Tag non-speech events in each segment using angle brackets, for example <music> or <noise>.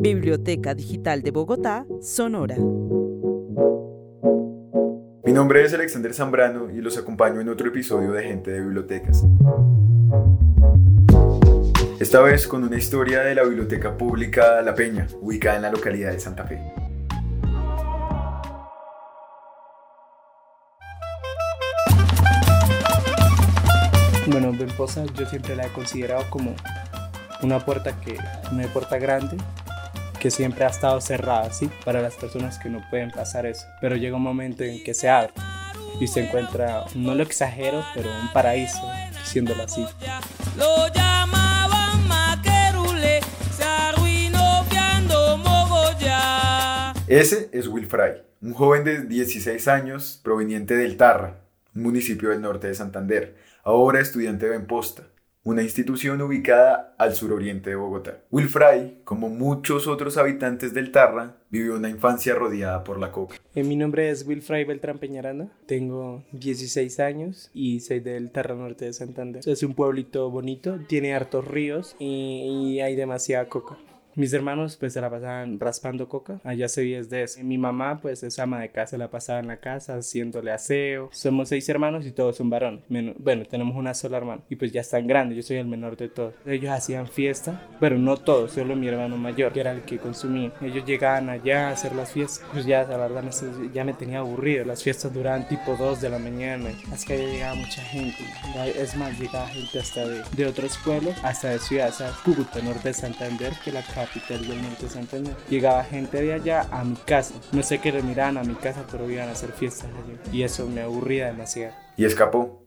Biblioteca Digital de Bogotá, Sonora. Mi nombre es Alexander Zambrano y los acompaño en otro episodio de Gente de Bibliotecas. Esta vez con una historia de la Biblioteca Pública La Peña, ubicada en la localidad de Santa Fe. Bueno, Benposa yo siempre la he considerado como una puerta que, una puerta grande que siempre ha estado cerrada, ¿sí? Para las personas que no pueden pasar eso. Pero llega un momento en que se abre y se encuentra, no lo exagero, pero un paraíso, diciéndolo así. Lo llamaban Maquerule, se arruinó Mogoya. Ese es Will Fry, un joven de 16 años proveniente del Tarra, un municipio del norte de Santander, ahora estudiante de Benposta una institución ubicada al suroriente de Bogotá. Will Fry, como muchos otros habitantes del Tarra, vivió una infancia rodeada por la coca. Eh, mi nombre es Will Fry Beltrán Peñaranda, tengo 16 años y soy del Tarra Norte de Santander. Es un pueblito bonito, tiene hartos ríos y hay demasiada coca. Mis hermanos pues se la pasaban raspando coca, allá se vive de eso. Mi mamá pues es ama de casa, la pasaba en la casa haciéndole aseo. Somos seis hermanos y todos son varones. Bueno, tenemos una sola hermana y pues ya están grandes, yo soy el menor de todos. Ellos hacían fiesta, pero no todos, solo mi hermano mayor, que era el que consumía. Ellos llegaban allá a hacer las fiestas, pues ya la verdad ya me tenía aburrido. Las fiestas duraban tipo 2 de la mañana, así que allá llegaba mucha gente. Es más, llegaba gente hasta de, de otros pueblos, hasta de ciudades, Cúcuta, norte de Santander, que la capital del Santander. Llegaba gente de allá a mi casa. No sé qué le miraban a mi casa, pero iban a hacer fiestas allí. Y eso me aburría demasiado. Y escapó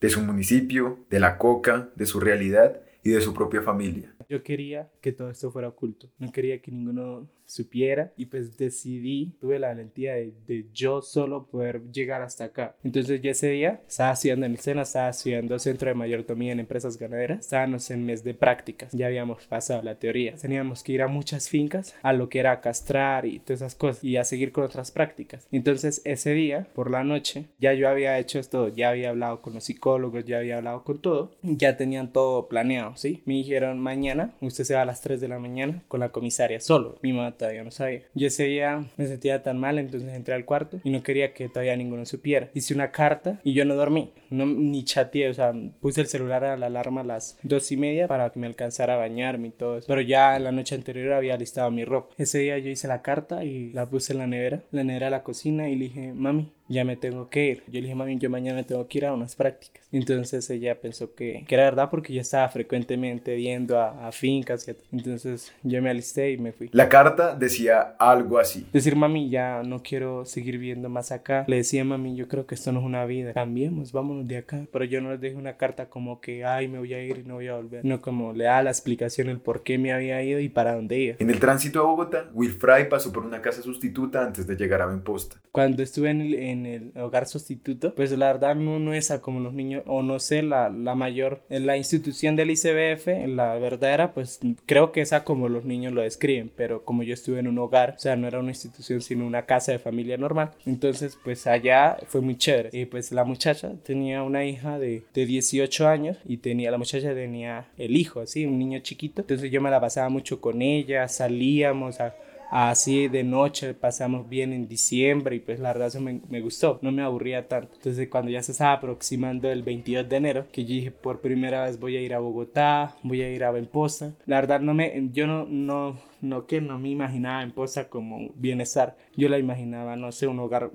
de su municipio, de la coca, de su realidad y de su propia familia. Yo quería que todo esto fuera oculto. No quería que ninguno supiera y pues decidí, tuve la valentía de, yo solo poder llegar hasta acá. Entonces ya ese día estaba estudiando en el SENA, estaba estudiando Centro de Mayordomía en Empresas Ganaderas, estábamos en mes de prácticas, ya habíamos pasado la teoría, teníamos que ir a muchas fincas a lo que era castrar y todas esas cosas y a seguir con otras prácticas. Entonces ese día, por la noche, ya yo había hecho esto, ya había hablado con los psicólogos, ya había hablado con todo, ya tenían todo planeado, ¿sí? Me dijeron mañana, usted se va a las 3 de la mañana con la comisaria solo. Mi mamá todavía no sabía. Yo ese día me sentía tan mal, entonces entré al cuarto y no quería que todavía ninguno supiera. Hice una carta y yo no dormí, no, ni chateé, o sea, puse el celular a la alarma a las dos y media para que me alcanzara a bañarme y todo eso. Pero ya la noche anterior había listado mi ropa. Ese día yo hice la carta y la puse en la nevera, la nevera de la cocina y le dije, mami, ya me tengo que ir. Yo le dije, mami, yo mañana tengo que ir a unas prácticas. Entonces ella pensó que, que era verdad porque yo estaba frecuentemente viendo a, a fincas. Y entonces yo me alisté y me fui. La carta decía algo así. Decir, mami, ya no quiero seguir viendo más acá. Le decía, mami, yo creo que esto no es una vida. Cambiemos, vámonos de acá. Pero yo no les dejé una carta como que, ay, me voy a ir y no voy a volver. No, como le da la explicación el por qué me había ido y para dónde iba. En el tránsito a Bogotá, Will Fry pasó por una casa sustituta antes de llegar a Benposta. Cuando estuve en el, en el hogar sustituto, pues la verdad no, no es a como los niños, o no sé, la, la mayor, en la institución del ICBF, en la verdadera, pues creo que es a como los niños lo describen, pero como yo estuve en un hogar, o sea, no era una institución, sino una casa de familia normal, entonces pues allá fue muy chévere. Y pues la muchacha tenía una hija de, de 18 años y tenía, la muchacha tenía el hijo, así, un niño chiquito, entonces yo me la pasaba mucho con ella, salíamos a así de noche, pasamos bien en diciembre y pues la verdad eso me, me, gustó, no me aburría tanto. Entonces cuando ya se estaba aproximando el 22 de enero, que yo dije por primera vez voy a ir a Bogotá, voy a ir a Benposta, la verdad no me, yo no, no, no que no me imaginaba Benposta como bienestar, yo la imaginaba, no sé, un hogar,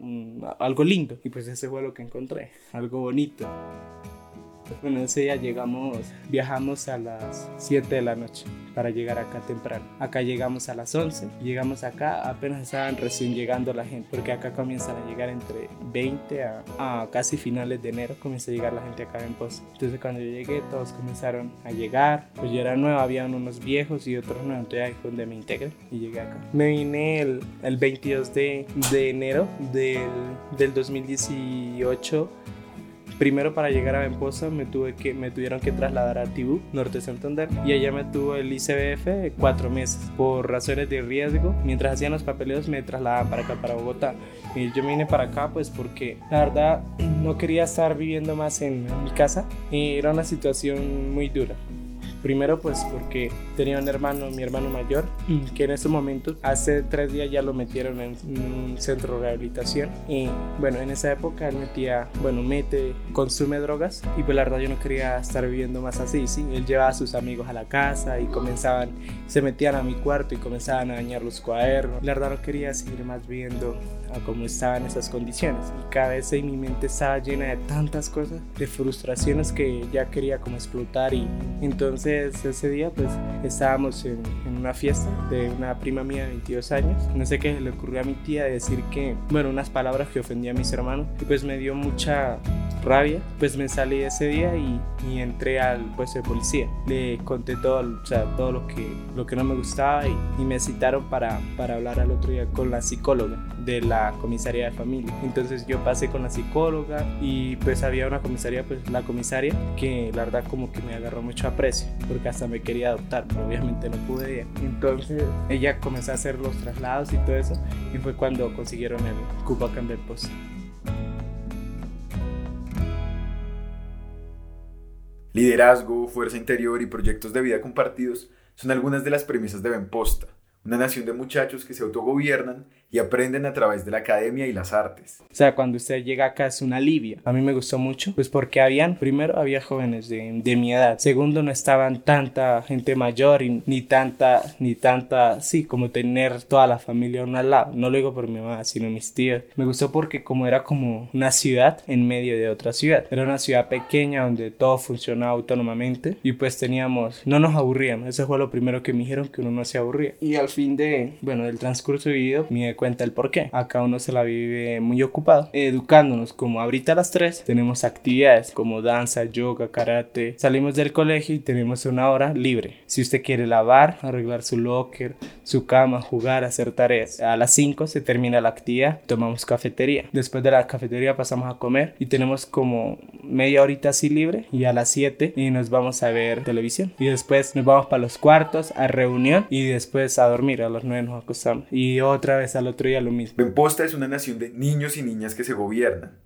algo lindo y pues ese fue lo que encontré, algo bonito. Bueno, ese día llegamos, viajamos a las 7 de la noche para llegar acá temprano. Acá llegamos a las 11, llegamos acá, apenas estaban recién llegando la gente, porque acá comienzan a llegar entre 20 a, casi finales de enero, comienza a llegar la gente acá en Pozo. Entonces cuando yo llegué, todos comenzaron a llegar, pues yo era nueva, habían unos viejos y otros nuevos, entonces ahí fue donde me integré y llegué acá. Me vine el, el 22 de, de enero del, del 2018 Primero para llegar a Benposa me, tuve que, me tuvieron que trasladar a Tibú, Norte Santander, y allá me tuvo el ICBF cuatro meses. Por razones de riesgo, mientras hacían los papeleos me trasladaban para acá, para Bogotá. Y yo vine para acá pues porque la verdad no quería estar viviendo más en mi casa y era una situación muy dura Primero pues porque tenía un hermano, mi hermano mayor, que en ese momento, hace tres días ya lo metieron en un centro de rehabilitación. Y bueno, en esa época él metía, bueno, mete, consume drogas y pues la verdad yo no quería estar viviendo más así, ¿sí? Él llevaba a sus amigos a la casa y comenzaban, se metían a mi cuarto y comenzaban a dañar los cuadernos. La verdad no quería seguir más viendo a cómo estaban esas condiciones. Y cada vez en mi mente estaba llena de tantas cosas, de frustraciones que ya quería como explotar y entonces ese día pues estábamos en, en una fiesta de una prima mía de 22 años. No sé qué le ocurrió a mi tía decir que, bueno, unas palabras que ofendía a mis hermanos y pues me dio mucha rabia. Pues me salí ese día y, y entré al puesto de policía. Le conté todo, o sea, todo lo que, lo que no me gustaba y, y me citaron para, para hablar al otro día con la psicóloga de la comisaría de familia. Entonces yo pasé con la psicóloga y pues había una comisaría, pues la comisaria, que la verdad como que me agarró mucho aprecio, porque hasta me quería adoptar, pero obviamente no pude. Entonces ella comenzó a hacer los traslados y todo eso y fue cuando consiguieron el cupo acá en Belpost. Liderazgo, fuerza interior y proyectos de vida compartidos son algunas de las premisas de Benposta, una nación de muchachos que se autogobiernan y aprenden a través de la academia y las artes. O sea, cuando usted llega acá es un alivio. A mí me gustó mucho, pues porque habían, primero había jóvenes de, de mi edad, segundo no estaban tanta gente mayor y, ni tanta, ni tanta, sí, como tener toda la familia a un lado. No lo digo por mi mamá, sino mis tíos. Me gustó porque como era como una ciudad en medio de otra ciudad. Era una ciudad pequeña donde todo funcionaba autónomamente y pues teníamos, no nos aburríamos. Eso fue lo primero que me dijeron, que uno no se aburría. Y al fin de, bueno, del transcurso vivido, me di cuenta el por qué. Acá uno se la vive muy ocupado, educándonos. Como ahorita a las 3 tenemos actividades como danza, yoga, karate. Salimos del colegio y tenemos una hora libre. Si usted quiere lavar, arreglar su locker, su cama, jugar, hacer tareas. A las 5 se termina la actividad, tomamos cafetería. Después de la cafetería pasamos a comer y tenemos como media horita así libre y a las 7 y nos vamos a ver televisión. Y después nos vamos para los cuartos a reunión y después a dormir. A las 9 nos acostamos. Y otra vez al otro día lo mismo. Benposta es una nación de niños y niñas que se gobiernan.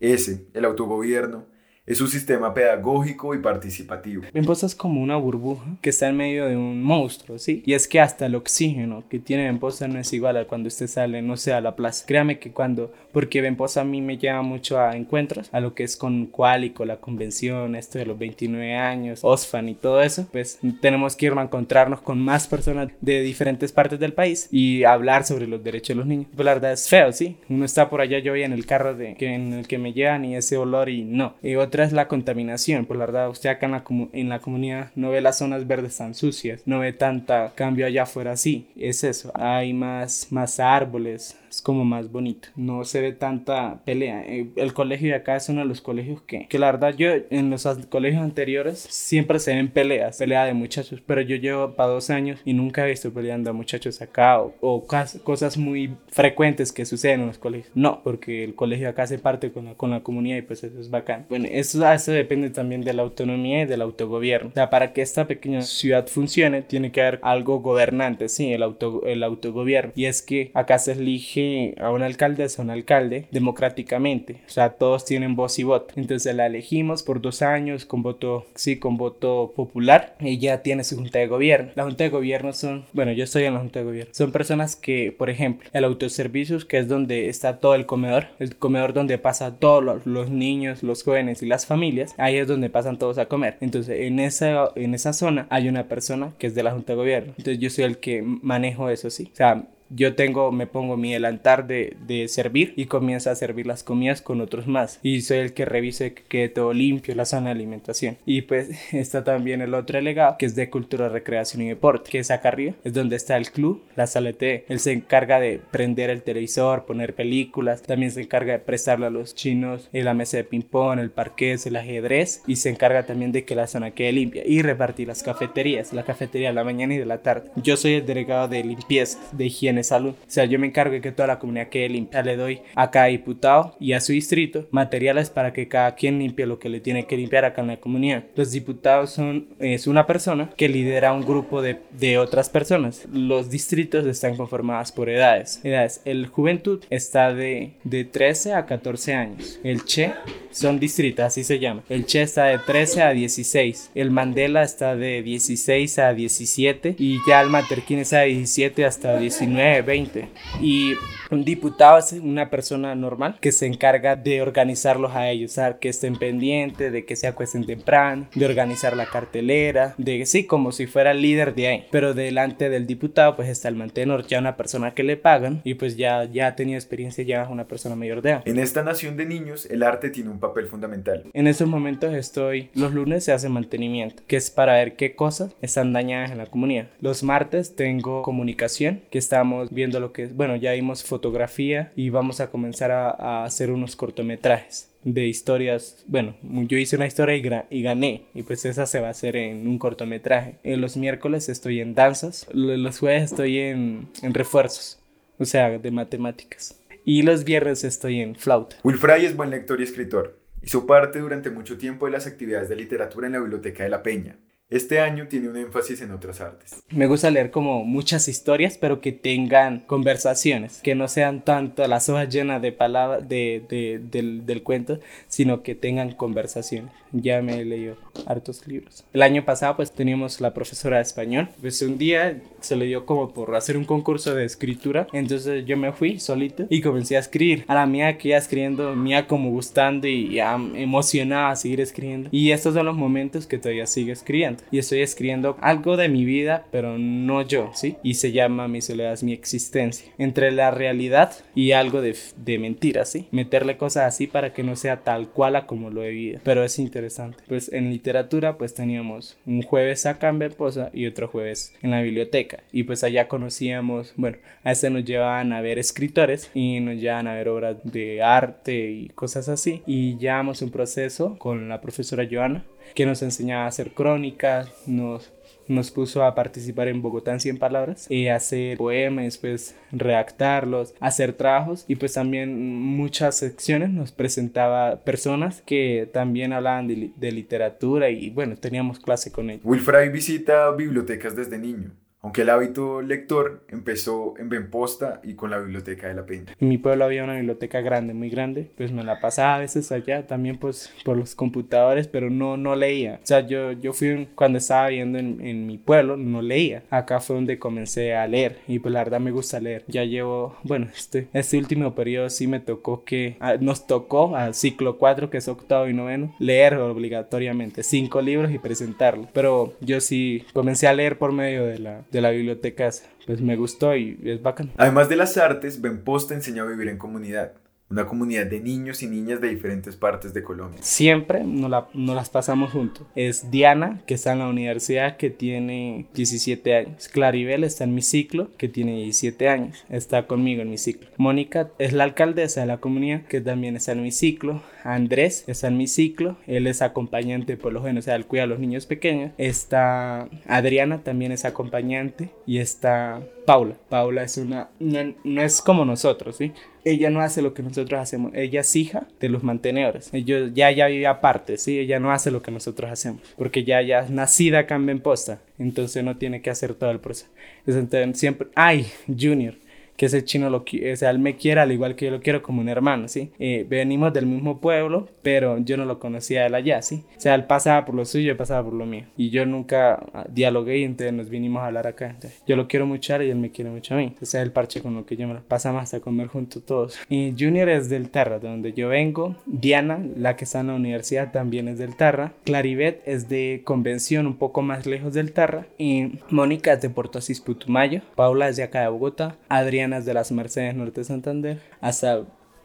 Ese, el autogobierno, es un sistema pedagógico y participativo. Benposta es como una burbuja que está en medio de un monstruo, ¿sí? Y es que hasta el oxígeno que tiene Benposta no es igual a cuando usted sale, no sé, a la plaza. Créame que cuando, porque Benposta a mí me lleva mucho a encuentros, a lo que es con Cuálico, la convención, esto de los 29 años, OSFAN y todo eso, pues tenemos que ir a encontrarnos con más personas de diferentes partes del país y hablar sobre los derechos de los niños. Pues la verdad es feo, ¿sí? Uno está por allá, yo voy en el carro de, que, en el que me llevan y ese olor y no. Y otra es la contaminación, pues la verdad usted acá en la, en la comunidad no ve las zonas verdes tan sucias, no ve tanta cambio allá afuera así, es eso, hay más, más árboles, es como más bonito, no se ve tanta pelea. El colegio de acá es uno de los colegios que, que la verdad yo en los colegios anteriores siempre se ven peleas, pelea de muchachos, pero yo llevo para dos años y nunca he visto peleando a muchachos acá o, o cosas muy frecuentes que suceden en los colegios. No, porque el colegio acá se parte con la, con la comunidad y pues eso es bacán. Bueno, eso, eso depende también de la autonomía y del autogobierno. O sea, para que esta pequeña ciudad funcione tiene que haber algo gobernante, sí, el, auto, el autogobierno. Y es que acá se elige a un alcalde a un alcalde democráticamente. O sea, todos tienen voz y voto. Entonces la elegimos por dos años con voto, sí, con voto popular. Ella tiene su junta de gobierno. La junta de gobierno son, bueno, yo estoy en la junta de gobierno. Son personas que, por ejemplo, el autoservicios, que es donde está todo el comedor, el comedor donde pasa todos los, los niños, los jóvenes y las familias, ahí es donde pasan todos a comer. Entonces, en esa, en esa zona hay una persona que es de la junta de gobierno. Entonces, yo soy el que manejo eso, sí. O sea, yo tengo, me pongo mi delantar de, de, servir y comienzo a servir las comidas con otros más. Y soy el que revise que quede todo limpio, la de alimentación. Y pues <laughs> está también el otro delegado que es de cultura, recreación y deporte, que es acá arriba, es donde está el club, la sala de té. Él se encarga de prender el televisor, poner películas, también se encarga de prestarle a los chinos en la mesa de ping-pong, el parqués, el ajedrez y se encarga también de que la zona quede limpia y repartir las cafeterías, la cafetería de la mañana y de la tarde. Yo soy el delegado de limpieza, de higiene salud. O sea, yo me encargo de que toda la comunidad quede limpia. Le doy a cada diputado y a su distrito materiales para que cada quien limpie lo que le tiene que limpiar acá en la comunidad. Los diputados son, es una persona que lidera un grupo de, de otras personas. Los distritos están conformados por edades. Edades. El juventud está de, de 13 a 14 años. El Che son distritos, así se llama. El Che está de 13 a 16, el Mandela está de 16 a 17 y ya el Materquín está de 17 hasta 19, 20. Y un diputado es una persona normal que se encarga de organizarlos a ellos, sea, que estén pendientes, de que se acuesten temprano, de organizar la cartelera, de sí, como si fuera el líder de ahí. Pero delante del diputado pues está el mantenor, ya una persona que le pagan y pues ya, ya ha tenido experiencia, ya es una persona mayor de edad. En esta nación de niños el arte tiene un papel fundamental. En estos momentos estoy, los lunes se hace mantenimiento, que es para ver qué cosas están dañadas en la comunidad. Los martes tengo comunicación, que estamos viendo lo que es, bueno, ya vimos fotografía y vamos a comenzar a, a hacer unos cortometrajes de historias. Bueno, yo hice una historia y, y, gané, y pues esa se va a hacer en un cortometraje. En los miércoles estoy en danzas, los jueves estoy en, en refuerzos, o sea, de matemáticas. Y los viernes estoy en flauta. Wilfray es buen lector y escritor. Hizo parte durante mucho tiempo de las actividades de literatura en la Biblioteca de la Peña. Este año tiene un énfasis en otras artes. Me gusta leer como muchas historias, pero que tengan conversaciones, que no sean tanto las hojas llenas de palabras de, de, del, del, cuento, sino que tengan conversaciones. Ya me he leído hartos libros. El año pasado pues teníamos la profesora de español, pues un día se le dio como por hacer un concurso de escritura, entonces yo me fui solito y comencé a escribir. A la mía que iba escribiendo, mía como gustando y ya emocionada a seguir escribiendo. Y estos son los momentos que todavía sigo escribiendo y estoy escribiendo algo de mi vida, pero no yo, ¿sí? Y se llama Mi soledad mi existencia. Entre la realidad y algo de, de mentira, ¿sí? Meterle cosas así para que no sea tal cual a como lo he vivido. Pero es interesante. Pues en literatura, pues teníamos un jueves acá en Beposa y otro jueves en la biblioteca. Y pues allá conocíamos, bueno, a ese nos llevaban a ver escritores y nos llevaban a ver obras de arte y cosas así. Y llevamos un proceso con la profesora Joana que nos enseñaba a hacer crónicas, nos, nos puso a participar en Bogotá en 100 palabras, y hacer poemas, después redactarlos, hacer trabajos y pues también muchas secciones nos presentaba personas que también hablaban de, de literatura y bueno, teníamos clase con ellos. Wilfray visita bibliotecas desde niño aunque el hábito lector empezó en Benposta y con la biblioteca de la Peña. En mi pueblo había una biblioteca grande, muy grande, pues me la pasaba a veces allá también pues por los computadores, pero no, no leía. O sea, yo, yo fui cuando estaba viviendo en, en mi pueblo, no leía. Acá fue donde comencé a leer y pues la verdad me gusta leer. Ya llevo, bueno, este, este último periodo sí me tocó que, a, nos tocó al ciclo 4, que es octavo y noveno, leer obligatoriamente cinco libros y presentarlos. Pero yo sí comencé a leer por medio de la de la biblioteca, pues me gustó y es bacán. Además de las artes, Ben Posta enseña a vivir en comunidad una comunidad de niños y niñas de diferentes partes de Colombia. Siempre nos, la, nos, las pasamos juntos. Es Diana, que está en la universidad, que tiene 17 años. Claribel está en mi ciclo, que tiene 17 años. Está conmigo en mi ciclo. Mónica es la alcaldesa de la comunidad, que también está en mi ciclo. Andrés está en mi ciclo. Él es acompañante por lo general, o sea, él cuida a los niños pequeños. Está Adriana, también es acompañante. Y está Paula. Paula es una, no, no es como nosotros, ¿sí? Ella no hace lo que nosotros hacemos. Ella es hija de los mantenedores. Ella ya, ya vive aparte, ¿sí? Ella no hace lo que nosotros hacemos. Porque ya, ya es nacida acá en Benposta. Entonces no tiene que hacer todo el proceso. Entonces siempre... ¡Ay! Junior que ese chino lo o sea, él me quiere al igual que yo lo quiero como un hermano, ¿sí? Eh, venimos del mismo pueblo, pero yo no lo conocía él allá, ¿sí? O sea, él pasaba por lo suyo, yo pasaba por lo mío. Y yo nunca ah, dialogué y entonces nos vinimos a hablar acá. yo lo quiero mucho a él y él me quiere mucho a mí. Ese es el parche con lo que yo me pasamos hasta comer juntos todos. Y Junior es del Tarra, de donde yo vengo. Diana, la que está en la universidad, también es del Tarra. Claribet es de Convención, un poco más lejos del Tarra. Y Mónica es de Puerto Asís, Putumayo. Paula es de acá de Bogotá. Adrián de las Mercedes Norte de Santander, hasta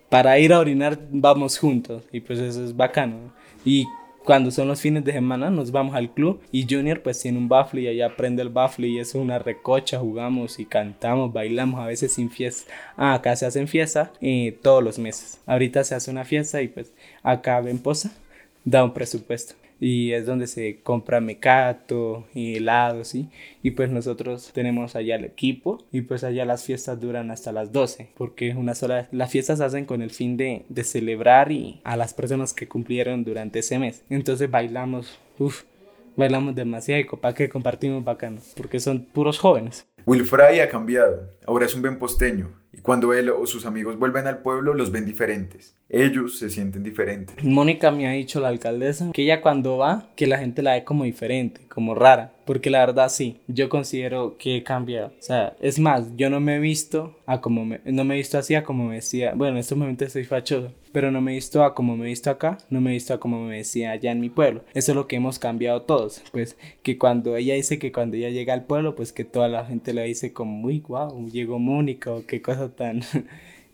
para ir a orinar vamos juntos y pues eso es bacano. Y cuando son los fines de semana nos vamos al club y Junior pues tiene un baffle y allá aprende el baffle y es una recocha, jugamos y cantamos, bailamos a veces sin fiesta. Ah, acá se hacen fiestas y todos los meses. Ahorita se hace una fiesta y pues acá en da un presupuesto y es donde se compra mecato y helados, ¿sí? Y pues nosotros tenemos allá el equipo y pues allá las fiestas duran hasta las 12 porque una sola, las fiestas se hacen con el fin de, de celebrar y a las personas que cumplieron durante ese mes. Entonces bailamos, uff, bailamos demasiado y para que compartimos bacano porque son puros jóvenes. Wilfray ha cambiado. ahora es un buen posteño y cuando él o sus amigos vuelven al pueblo los ven diferentes. Ellos se sienten diferentes. Mónica me ha dicho, la alcaldesa, que ella cuando va, que la gente la ve como diferente, como rara. Porque la verdad sí, yo considero que he cambiado. O sea, es más, yo no me he visto a como me, no me he visto así a como me decía. Bueno, en estos momentos estoy fachoso, pero no me he visto a como me he visto acá, no me he visto a como me decía allá en mi pueblo. Eso es lo que hemos cambiado todos. Pues que cuando ella dice que cuando ella llega al pueblo, pues que toda la gente le dice como, muy guau, llegó Mónica o qué cosa tan... <laughs>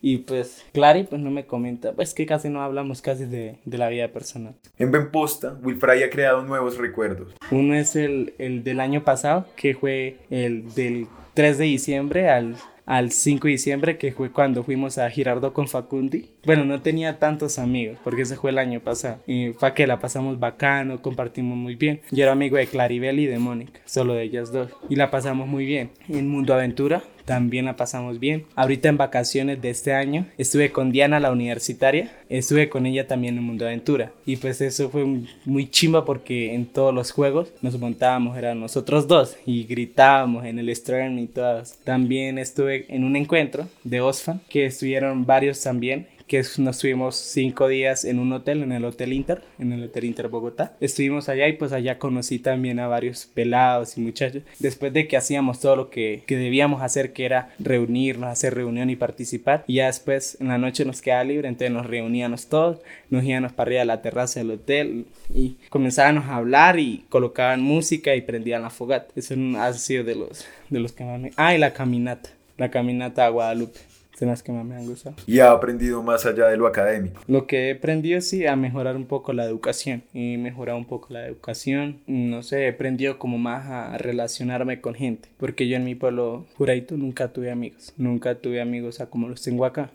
Y pues Clary pues no me comenta, pues que casi no hablamos casi de, de la vida personal. En Benposta, Wilfray ha creado nuevos recuerdos. Uno es el, el del año pasado, que fue el del 3 de diciembre al al 5 de diciembre, que fue cuando fuimos a Girardo con Facundi. Bueno, no tenía tantos amigos, porque ese fue el año pasado. Y fue que la pasamos bacano, compartimos muy bien. Yo era amigo de Claribel y de Mónica, solo de ellas dos. Y la pasamos muy bien. En Mundo Aventura también la pasamos bien. Ahorita en vacaciones de este año estuve con Diana, la universitaria, estuve con ella también en Mundo Aventura. Y pues eso fue muy chimba porque en todos los juegos nos montábamos, eran nosotros dos y gritábamos en el stream y todas. También estuve en un encuentro de Osfan que estuvieron varios también que nos estuvimos cinco días en un hotel, en el Hotel Inter, en el Hotel Inter Bogotá. Estuvimos allá y pues allá conocí también a varios pelados y muchachos. Después de que hacíamos todo lo que, que debíamos hacer, que era reunirnos, hacer reunión y participar, y ya después en la noche nos quedaba libre, entonces nos reuníamos todos, nos íbamos para arriba a la terraza del hotel y comenzábamos a hablar y colocaban música y prendían la fogata. Eso ha sido de los, de los que más me... Ah, y la caminata, la caminata a Guadalupe son las que más me han gustado. Y ha aprendido más allá de lo académico. Lo que he aprendido sí a mejorar un poco la educación y mejorar un poco la educación. No sé, he aprendido como más a relacionarme con gente, porque yo en mi pueblo Juraito nunca tuve amigos, nunca tuve amigos a como los tengo acá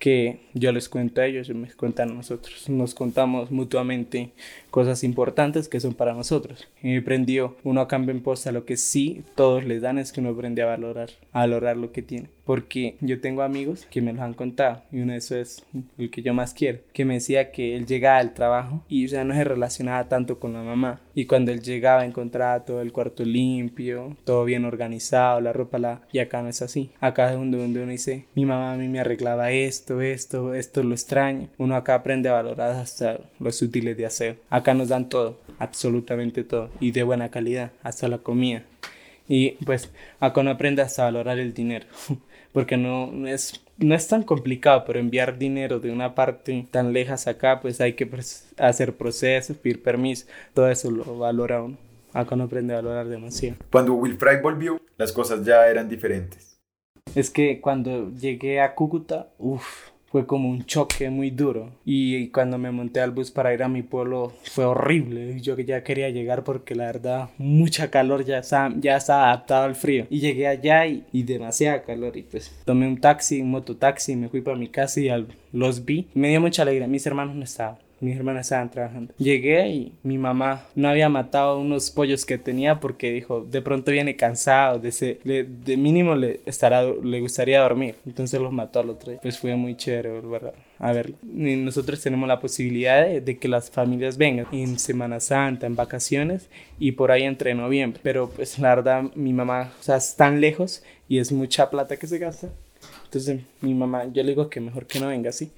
que yo les cuento a ellos, y me cuentan a nosotros. Nos contamos mutuamente cosas importantes que son para nosotros. Y me aprendió uno acá en posta lo que sí todos les dan es que uno aprende a valorar, a valorar lo que tiene porque yo tengo amigos que me los han contado y uno de esos es el que yo más quiero, que me decía que él llegaba al trabajo y ya no se relacionaba tanto con la mamá. Y cuando él llegaba encontraba todo el cuarto limpio, todo bien organizado, la ropa la... y acá no es así, acá es donde, uno dice mi mamá a mí me arreglaba esto, esto, esto lo extraño, uno acá aprende a valorar hasta los útiles de aseo, acá nos dan todo, absolutamente todo y de buena calidad, hasta la comida. Y pues acá no aprendas a valorar el dinero. <laughs> porque no, es, no es tan complicado, pero enviar dinero de una parte tan lejas acá, pues hay que hacer procesos, pedir permiso, todo eso lo valora uno. Acá no aprende a valorar demasiado. Cuando Wilfray volvió, las cosas ya eran diferentes. Es que cuando llegué a Cúcuta, uff, fue como un choque muy duro. Y cuando me monté al bus para ir a mi pueblo fue horrible. Yo ya quería llegar porque la verdad mucha calor ya está, ya está adaptado al frío. Y llegué allá y, y demasiada calor. Y pues tomé un taxi, un mototaxi, me fui para mi casa y al, los vi. Me dio mucha alegría. Mis hermanos no estaban mis hermanas estaban trabajando. Llegué y mi mamá no había matado unos pollos que tenía porque dijo, de pronto viene cansado, de, ese, de mínimo le, estará, le gustaría dormir. Entonces los mató al otro día. Pues fue muy chévere ¿verdad? a verlo. Y nosotros tenemos la posibilidad de, que las familias vengan en Semana Santa, en vacaciones y por ahí entre noviembre. Pero pues la verdad mi mamá, o sea, es tan lejos y es mucha plata que se gasta. Entonces mi mamá, yo le digo que mejor que no venga así.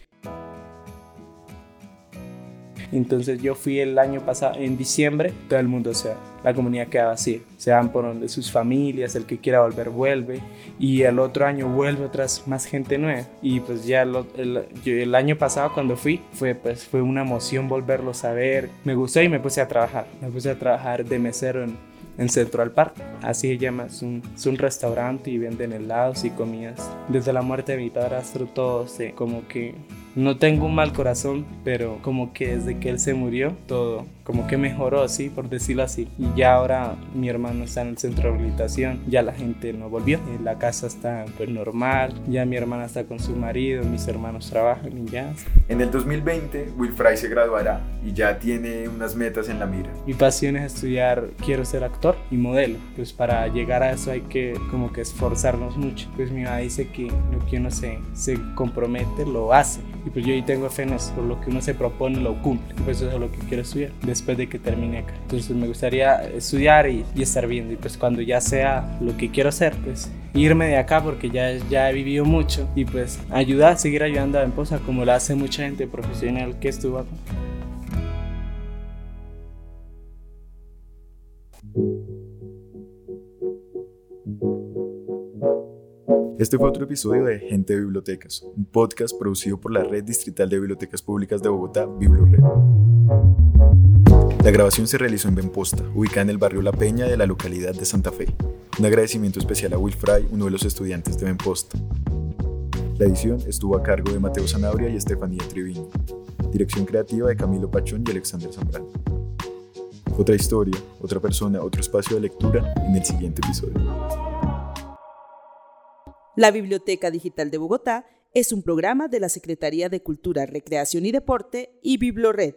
Entonces yo fui el año pasado, en diciembre, todo el mundo se va. La comunidad queda vacía. Se van por donde sus familias, el que quiera volver vuelve. Y el otro año vuelve otras más gente nueva. Y pues ya el, el, año pasado cuando fui, fue, pues, fue una emoción volverlos a ver. Me gustó y me puse a trabajar. Me puse a trabajar de mesero en, en Central Park. Así se llama, es un, es un, restaurante y venden helados y comidas. Desde la muerte de mi padrastro todo se como que no tengo un mal corazón, pero como que desde que él se murió, todo como que mejoró, sí, por decirlo así. Y ya ahora mi hermano está en el centro de rehabilitación, ya la gente no volvió, eh, la casa está pues normal, ya mi hermana está con su marido, mis hermanos trabajan y ya. En el 2020, Wilfray se graduará y ya tiene unas metas en la mira. Mi pasión es estudiar, quiero ser actor y modelo, pues para llegar a eso hay que como que esforzarnos mucho. Pues mi mamá dice que lo que uno se, se compromete lo hace y pues yo ahí tengo fe en eso, lo que uno se propone lo cumple, pues eso es lo que quiero estudiar después de que termine acá. Entonces me gustaría estudiar y, estar bien. Y pues cuando ya sea lo que quiero hacer, pues irme de acá porque ya, ya he vivido mucho y pues ayudar, seguir ayudando a Emposa como lo hace mucha gente profesional que estuvo acá. Este fue otro episodio de Gente de Bibliotecas, un podcast producido por la Red Distrital de Bibliotecas Públicas de Bogotá, BibloRed. La grabación se realizó en Benposta, ubicada en el barrio La Peña de la localidad de Santa Fe. Un agradecimiento especial a Will Fry, uno de los estudiantes de Benposta. La edición estuvo a cargo de Mateo Sanabria y Estefanía Triviño. Dirección creativa de Camilo Pachón y Alexander Zambrano. Otra historia, otra persona, otro espacio de lectura en el siguiente episodio. La Biblioteca Digital de Bogotá es un programa de la Secretaría de Cultura, Recreación y Deporte y Biblored.